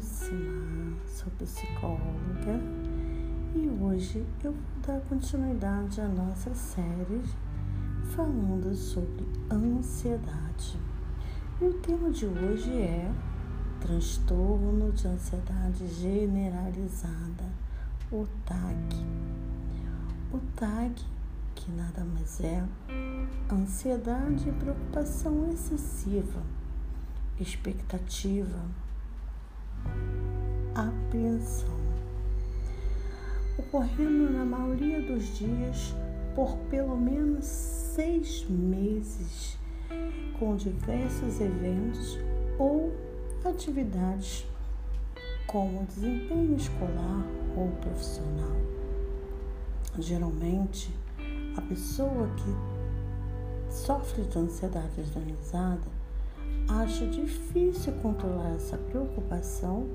Simar, sou psicóloga e hoje eu vou dar continuidade à nossa série falando sobre ansiedade. E o tema de hoje é transtorno de ansiedade generalizada, o TAG. O TAG, que nada mais é ansiedade e preocupação excessiva, expectativa, apreensão, ocorrendo na maioria dos dias por pelo menos seis meses, com diversos eventos ou atividades como desempenho escolar ou profissional. Geralmente, a pessoa que sofre de ansiedade generalizada acha difícil controlar essa preocupação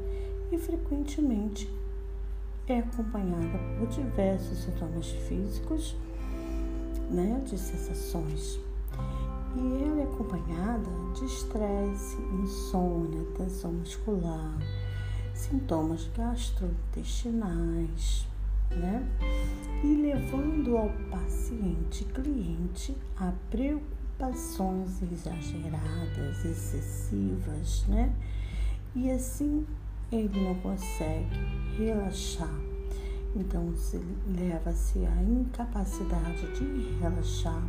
e frequentemente é acompanhada por diversos sintomas físicos, né, de sensações. E ela é acompanhada de estresse, insônia, tensão muscular, sintomas gastrointestinais, né? E levando ao paciente, cliente, a preocupação preocupações exageradas, excessivas, né? E assim ele não consegue relaxar. Então se leva-se à incapacidade de relaxar,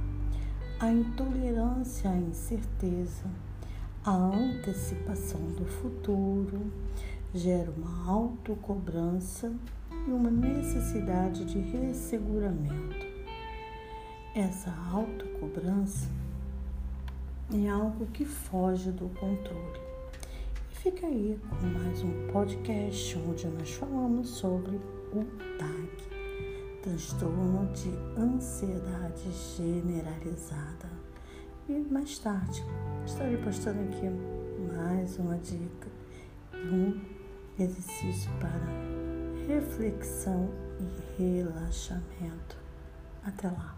a intolerância à incerteza, a antecipação do futuro, gera uma autocobrança e uma necessidade de resseguramento. Essa autocobrança é algo que foge do controle. E fica aí com mais um podcast onde nós falamos sobre o TAG, transtorno de ansiedade generalizada. E mais tarde estarei postando aqui mais uma dica e um exercício para reflexão e relaxamento. Até lá!